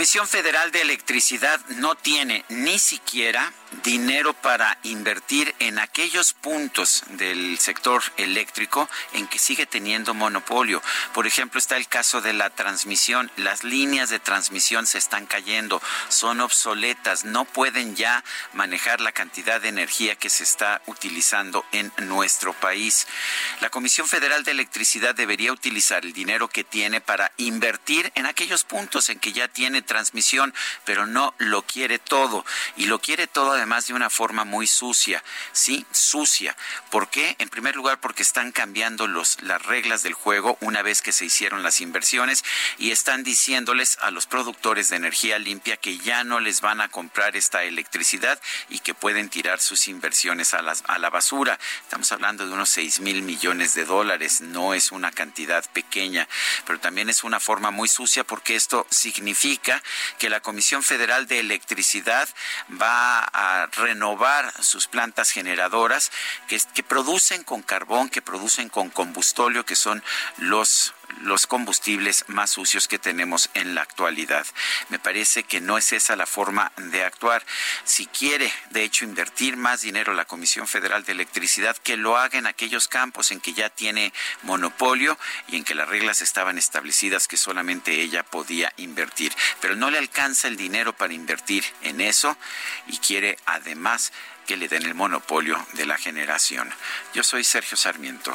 Comisión Federal de Electricidad no tiene ni siquiera dinero para invertir en aquellos puntos del sector eléctrico en que sigue teniendo monopolio. Por ejemplo, está el caso de la transmisión. Las líneas de transmisión se están cayendo, son obsoletas, no pueden ya manejar la cantidad de energía que se está utilizando en nuestro país. La Comisión Federal de Electricidad debería utilizar el dinero que tiene para invertir en aquellos puntos en que ya tiene transmisión, pero no lo quiere todo. Y lo quiere todo además de una forma muy sucia, sí, sucia. ¿Por qué? En primer lugar, porque están cambiando los, las reglas del juego una vez que se hicieron las inversiones y están diciéndoles a los productores de energía limpia que ya no les van a comprar esta electricidad y que pueden tirar sus inversiones a, a la basura. Estamos hablando de unos 6 mil millones de dólares, no es una cantidad pequeña, pero también es una forma muy sucia porque esto significa que la Comisión Federal de Electricidad va a renovar sus plantas generadoras que, que producen con carbón, que producen con combustóleo, que son los los combustibles más sucios que tenemos en la actualidad. Me parece que no es esa la forma de actuar. Si quiere, de hecho, invertir más dinero la Comisión Federal de Electricidad, que lo haga en aquellos campos en que ya tiene monopolio y en que las reglas estaban establecidas que solamente ella podía invertir. Pero no le alcanza el dinero para invertir en eso y quiere además que le den el monopolio de la generación. Yo soy Sergio Sarmiento